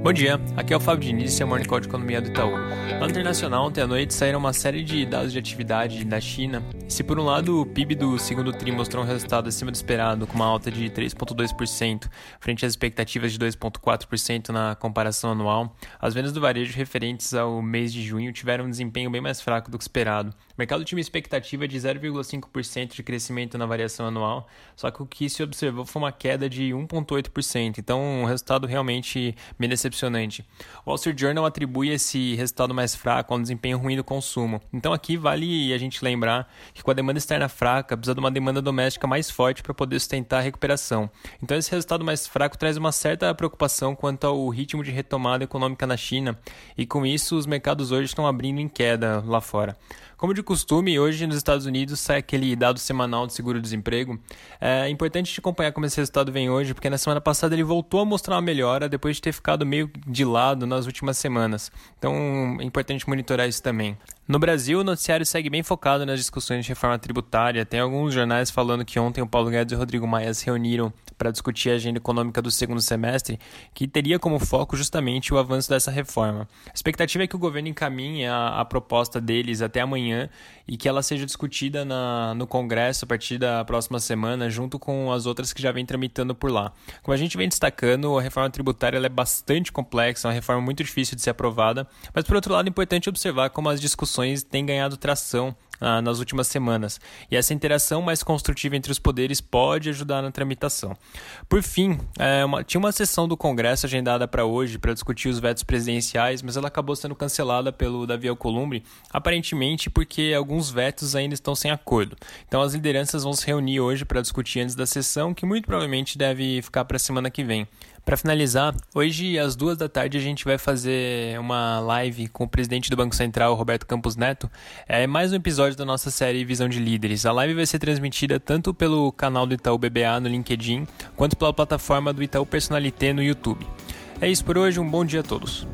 Bom dia, aqui é o Fábio Diniz é o Morning Call de Economia do Itaú. Lá internacional, ontem à noite saíram uma série de dados de atividade da China. Se por um lado o PIB do segundo TRI mostrou um resultado acima do esperado, com uma alta de 3,2%, frente às expectativas de 2,4% na comparação anual, as vendas do varejo referentes ao mês de junho tiveram um desempenho bem mais fraco do que esperado. O mercado tinha uma expectativa de 0,5% de crescimento na variação anual, só que o que se observou foi uma queda de 1,8%, então um resultado realmente bem decepcionante. O Wall Street Journal atribui esse resultado mais fraco a um desempenho ruim do consumo. Então aqui vale a gente lembrar que com a demanda externa fraca, precisa de uma demanda doméstica mais forte para poder sustentar a recuperação. Então esse resultado mais fraco traz uma certa preocupação quanto ao ritmo de retomada econômica na China, e com isso os mercados hoje estão abrindo em queda lá fora. Como de costume, hoje nos Estados Unidos sai aquele dado semanal de seguro-desemprego. É importante te acompanhar como esse resultado vem hoje, porque na semana passada ele voltou a mostrar uma melhora depois de ter ficado meio de lado nas últimas semanas. Então é importante monitorar isso também. No Brasil, o noticiário segue bem focado nas discussões de reforma tributária. Tem alguns jornais falando que ontem o Paulo Guedes e o Rodrigo Maia se reuniram para discutir a agenda econômica do segundo semestre, que teria como foco justamente o avanço dessa reforma. A expectativa é que o governo encaminhe a, a proposta deles até amanhã e que ela seja discutida na, no Congresso a partir da próxima semana, junto com as outras que já vem tramitando por lá. Como a gente vem destacando, a reforma tributária é bastante complexa, é uma reforma muito difícil de ser aprovada, mas por outro lado é importante observar como as discussões têm ganhado tração ah, nas últimas semanas. E essa interação mais construtiva entre os poderes pode ajudar na tramitação. Por fim, é, uma, tinha uma sessão do Congresso agendada para hoje para discutir os vetos presidenciais, mas ela acabou sendo cancelada pelo Davi Alcolumbre, aparentemente porque alguns vetos ainda estão sem acordo. Então as lideranças vão se reunir hoje para discutir antes da sessão, que muito provavelmente deve ficar para a semana que vem. Para finalizar, hoje às duas da tarde a gente vai fazer uma live com o presidente do Banco Central, Roberto Campos Neto. É mais um episódio da nossa série Visão de Líderes. A live vai ser transmitida tanto pelo canal do Itaú BBA no LinkedIn, quanto pela plataforma do Itaú Personalité no YouTube. É isso por hoje, um bom dia a todos.